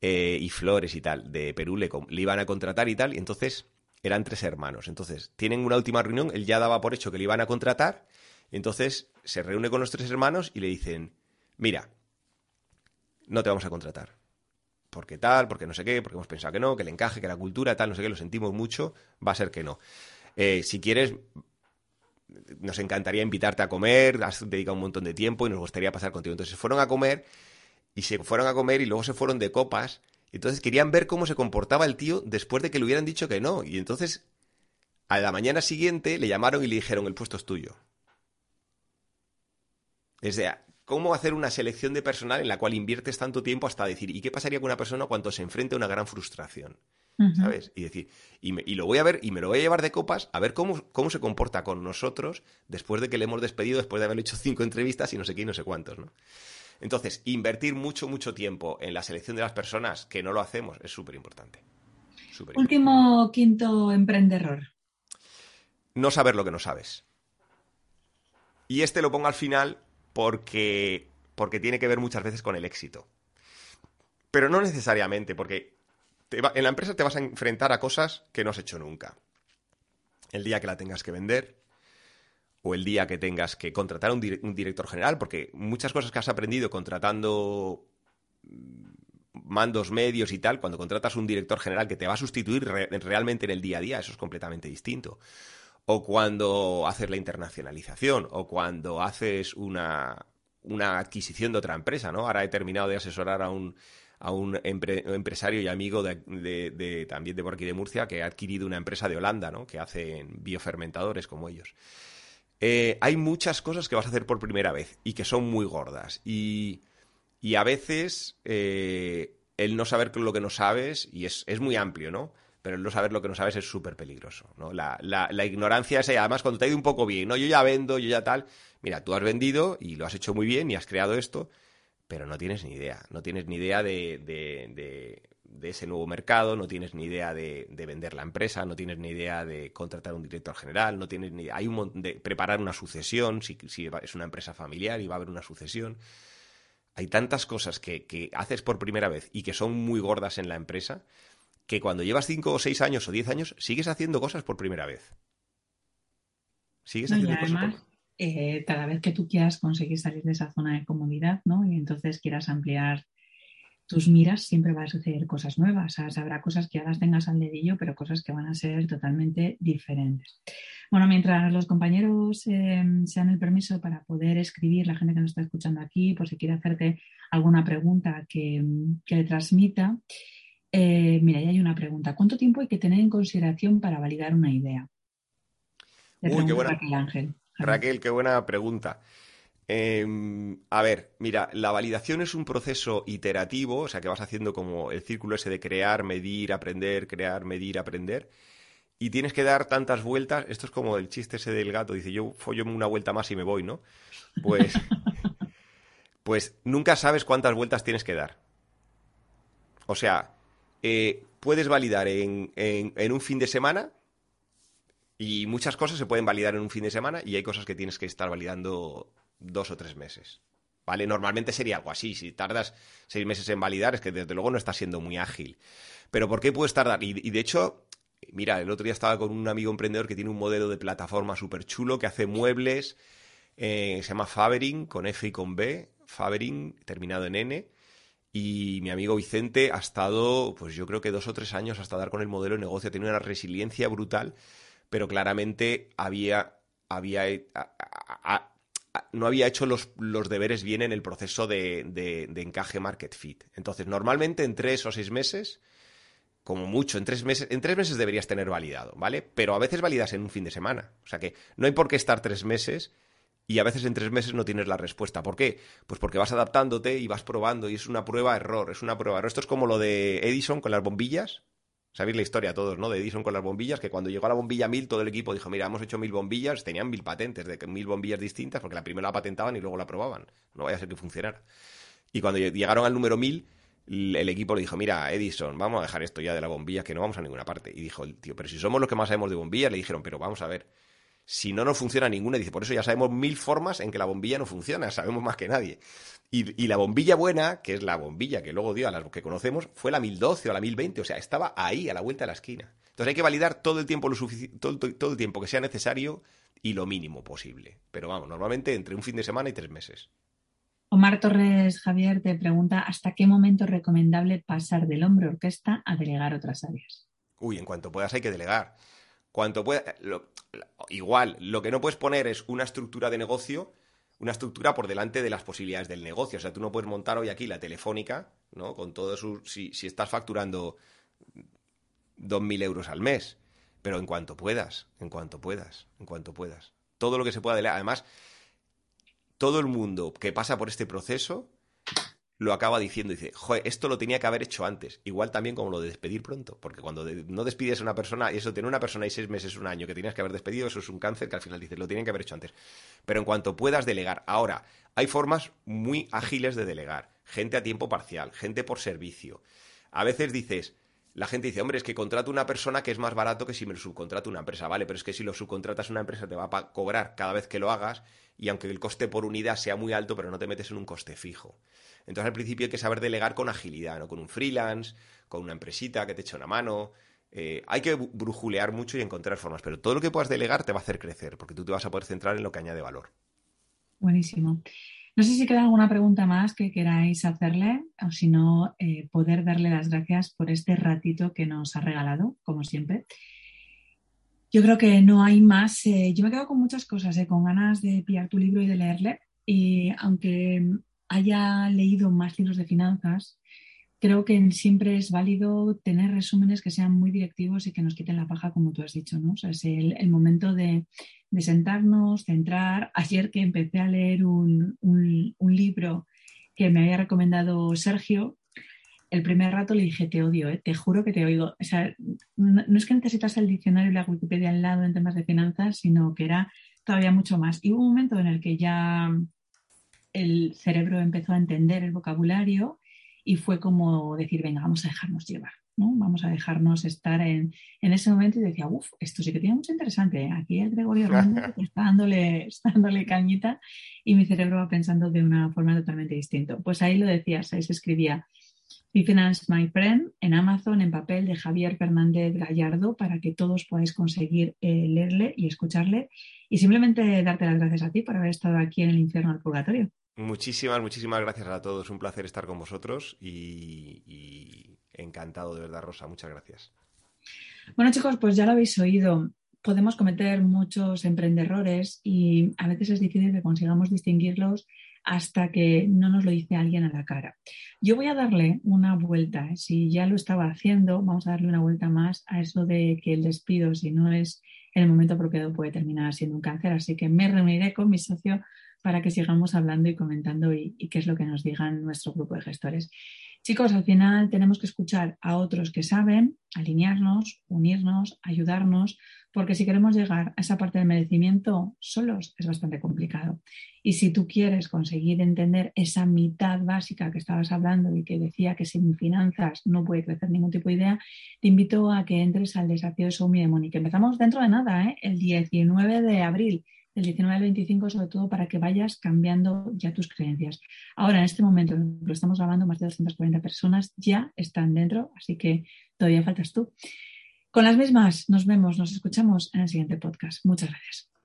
Eh, y flores y tal, de Perú, le, le iban a contratar y tal, y entonces eran tres hermanos. Entonces, tienen una última reunión, él ya daba por hecho que le iban a contratar, entonces se reúne con los tres hermanos y le dicen, mira, no te vamos a contratar. Porque tal, porque no sé qué, porque hemos pensado que no, que le encaje, que la cultura, tal, no sé qué, lo sentimos mucho, va a ser que no. Eh, si quieres, nos encantaría invitarte a comer, has dedicado un montón de tiempo y nos gustaría pasar contigo. Entonces se fueron a comer y se fueron a comer y luego se fueron de copas entonces querían ver cómo se comportaba el tío después de que le hubieran dicho que no. Y entonces, a la mañana siguiente, le llamaron y le dijeron, el puesto es tuyo. Es sea, ¿cómo hacer una selección de personal en la cual inviertes tanto tiempo hasta decir, ¿y qué pasaría con una persona cuando se enfrente a una gran frustración? ¿Sabes? Y decir, y, lo voy a ver, y me lo voy a llevar de copas a ver cómo, cómo se comporta con nosotros después de que le hemos despedido, después de haberle hecho cinco entrevistas y no sé qué y no sé cuántos, ¿no? Entonces, invertir mucho, mucho tiempo en la selección de las personas que no lo hacemos es súper importante. Último, quinto emprendedor. No saber lo que no sabes. Y este lo pongo al final porque, porque tiene que ver muchas veces con el éxito. Pero no necesariamente, porque en la empresa te vas a enfrentar a cosas que no has hecho nunca. El día que la tengas que vender, o el día que tengas que contratar un, un director general, porque muchas cosas que has aprendido contratando mm, mandos medios y tal, cuando contratas un director general que te va a sustituir realmente en el día a día, eso es completamente distinto. O cuando haces la internacionalización, o cuando haces una, una adquisición de otra empresa, ¿no? Ahora he terminado de asesorar a un, a un empresario y amigo de, también de por aquí de Murcia que ha adquirido una empresa de Holanda, ¿no? Que hacen biofermentadores como ellos. Eh, hay muchas cosas que vas a hacer por primera vez y que son muy gordas. Y, a veces eh, el no saber lo que no sabes, y es, muy amplio, ¿no? Pero no saber lo que no sabes es súper peligroso. La, la, ignorancia es, además, cuando te ha ido un poco bien, ¿no? Yo ya vendo, yo ya tal. Mira, tú has vendido y lo has hecho muy bien y has creado esto, pero no tienes ni idea. No tienes ni idea de de ese nuevo mercado, no tienes ni idea de, vender la empresa, no tienes ni idea de contratar un director general, no tienes ni hay un de preparar una sucesión, si, es una empresa familiar y va a haber una sucesión. Hay tantas cosas que, haces por primera vez y que son muy gordas en la empresa, que cuando llevas cinco o seis años o diez años, sigues haciendo cosas por primera vez. Sigues haciendo cosas eh, cada vez que tú quieras conseguir salir de esa zona de comodidad, ¿no? Y entonces quieras ampliar tus miras, siempre va a suceder cosas nuevas. Habrá cosas que ya las tengas al dedillo, pero cosas que van a ser totalmente diferentes. Bueno, mientras los compañeros eh, se dan el permiso para poder escribir, la gente que nos está escuchando aquí, por si quiere hacerte alguna pregunta que, le transmita. Eh, mira, ya hay una pregunta. ¿Cuánto tiempo hay que tener en consideración para validar una idea? Uy, qué buena. Raquel Ángel. Raquel, qué buena pregunta. Em, a ver, mira, la validación es un proceso iterativo, o sea que vas haciendo como el círculo ese de crear, medir, aprender, crear, medir, aprender. Y tienes que dar tantas vueltas. Esto es como el chiste ese del gato. Dice, yo follo una vuelta más y me voy, ¿no? Pues, pues nunca sabes cuántas vueltas tienes que dar. O sea, eh, puedes validar en, un fin de semana y muchas cosas se pueden validar en un fin de semana y hay cosas que tienes que estar validando dos o tres meses. ¿Vale? Normalmente sería algo así. Si tardas seis meses en validar, es que desde luego no estás siendo muy ágil. Pero ¿por qué puedes tardar? Y, de hecho, mira, el otro día estaba con un amigo emprendedor que tiene un modelo de plataforma súper chulo que hace muebles. Eh, se llama Fabering, con F y con B. Fabering, terminado en N. Y mi amigo Vicente ha estado, pues yo creo que dos o tres años hasta dar con el modelo de negocio. Tiene una resiliencia brutal, pero claramente había, había no había hecho los, deberes bien en el proceso de, encaje market fit. Entonces, normalmente en tres o seis meses como mucho, en tres meses, en tres meses deberías tener validado, ¿vale? Pero a veces validas en un fin de semana. O sea que no hay por qué estar tres meses y a veces en tres meses no tienes la respuesta. ¿Por qué? Pues porque vas adaptándote y vas probando y es una prueba-error, es una prueba-error. Esto es como lo de Edison con las bombillas. Sabéis la historia todos, ¿no? De Edison con las bombillas, que cuando llegó a la bombilla 1000 todo el equipo dijo, mira, hemos hecho mil bombillas, tenían mil patentes de mil bombillas distintas, porque la primera la patentaban y luego la probaban. No vaya a ser que funcionara. Y cuando llegaron al número 1000, el equipo le dijo, mira, Edison, vamos a dejar esto ya de la bombilla, que no vamos a ninguna parte. Y dijo el tío, pero si somos los que más sabemos de bombillas, le dijeron, pero vamos a ver, si no nos funciona ninguna, dice, por eso ya sabemos mil formas en que la bombilla no funciona, sabemos más que nadie. Y, la bombilla buena, que es la bombilla que luego dio a las que conocemos, fue la 1012 o la 1020, o sea, estaba ahí, a la vuelta de la esquina. Entonces hay que validar todo el tiempo, lo todo, todo el tiempo que sea necesario y lo mínimo posible. Pero vamos, normalmente entre un fin de semana y tres meses. Omar Torres Javier te pregunta hasta qué momento es recomendable pasar del hombro orquesta a delegar otras áreas. Uy, en cuanto puedas hay que delegar. Cuanto pueda, igual, lo que no puedes poner es una estructura de negocio, una estructura por delante de las posibilidades del negocio. O sea, tú no puedes montar hoy aquí la telefónica, ¿no? Con todo su. Si, si estás facturando 2.000 euros al mes, pero en cuanto puedas, en cuanto puedas, en cuanto puedas. Todo lo que se pueda. Además, todo el mundo que pasa por este proceso lo acaba diciendo. Dice, joder, esto lo tenía que haber hecho antes. Igual también como lo de despedir pronto. Porque cuando no despides a una persona, y eso tiene una persona y seis meses, un año que tenías que haber despedido, eso es un cáncer que al final dices, lo tienen que haber hecho antes. Pero en cuanto puedas delegar. Ahora, hay formas muy ágiles de delegar. Gente a tiempo parcial, gente por servicio. A veces dices, la gente dice, hombre, es que contrato una persona que es más barato que si me lo subcontrato una empresa, ¿vale? Pero es que si lo subcontratas una empresa te va a cobrar cada vez que lo hagas y aunque el coste por unidad sea muy alto, pero no te metes en un coste fijo. Entonces al principio hay que saber delegar con agilidad, ¿no? Con un freelance, con una empresita que te eche una mano. Eh, hay que brujulear mucho y encontrar formas, pero todo lo que puedas delegar te va a hacer crecer, porque tú te vas a poder centrar en lo que añade valor. Buenísimo. No sé si queda alguna pregunta más que queráis hacerle, o si no, eh, poder darle las gracias por este ratito que nos ha regalado, como siempre. Yo creo que no hay más. Eh, yo me quedo con muchas cosas, con ganas de pillar tu libro y de leerle. Y aunque haya leído más libros de finanzas, creo que siempre es válido tener resúmenes que sean muy directivos y que nos quiten la paja, como tú has dicho, ¿no? Es el, momento de, sentarnos, centrar. Ayer que empecé a leer un, libro que me había recomendado Sergio, el primer rato le dije, te odio, ¿eh? te juro que te oigo. No, no, es que necesitas el diccionario y la Wikipedia al lado en temas de finanzas, sino que era todavía mucho más. Y hubo un momento en el que ya el cerebro empezó a entender el vocabulario y fue como decir, venga, vamos a dejarnos llevar, ¿no? Vamos a dejarnos estar en, ese momento y decía, uff, esto sí que tiene mucho interesante. ¿eh? Aquí el Gregorio Hernández está dándole, está dándole cañita y mi cerebro va pensando de una forma totalmente distinta. Pues ahí lo decías, ahí se escribía Finance My Friend en Amazon en papel de Javier Fernández Gallardo para que todos podáis conseguir eh, leerle y escucharle y simplemente darte las gracias a ti por haber estado aquí en el infierno del purgatorio. Muchísimas, muchísimas gracias a todos. Un placer estar con vosotros y, encantado de verdad, Rosa. Muchas gracias. Bueno, chicos, pues ya lo habéis oído. Podemos cometer muchos emprendedores y a veces es difícil que consigamos distinguirlos hasta que no nos lo dice alguien a la cara. Yo voy a darle una vuelta, si ya lo estaba haciendo, vamos a darle una vuelta más a eso de que el despido, si no es en el momento apropiado, puede terminar siendo un cáncer. Así que me reuniré con mi socio para que sigamos hablando y comentando y, qué es lo que nos digan nuestro grupo de gestores. Chicos, al final tenemos que escuchar a otros que saben, alinearnos, unirnos, ayudarnos, porque si queremos llegar a esa parte del merecimiento solos es bastante complicado. Y si tú quieres conseguir entender esa mitad básica que estabas hablando y que decía que sin finanzas no puede crecer ningún tipo de idea, te invito a que entres al desafío de Show Me que empezamos dentro de nada, ¿eh? el 19 de abril del 19 al 25, sobre todo para que vayas cambiando ya tus creencias. Ahora, en este momento, lo estamos grabando, más de 240 personas ya están dentro, así que todavía faltas tú. Con las mismas, nos vemos, nos escuchamos en el siguiente podcast. Muchas gracias.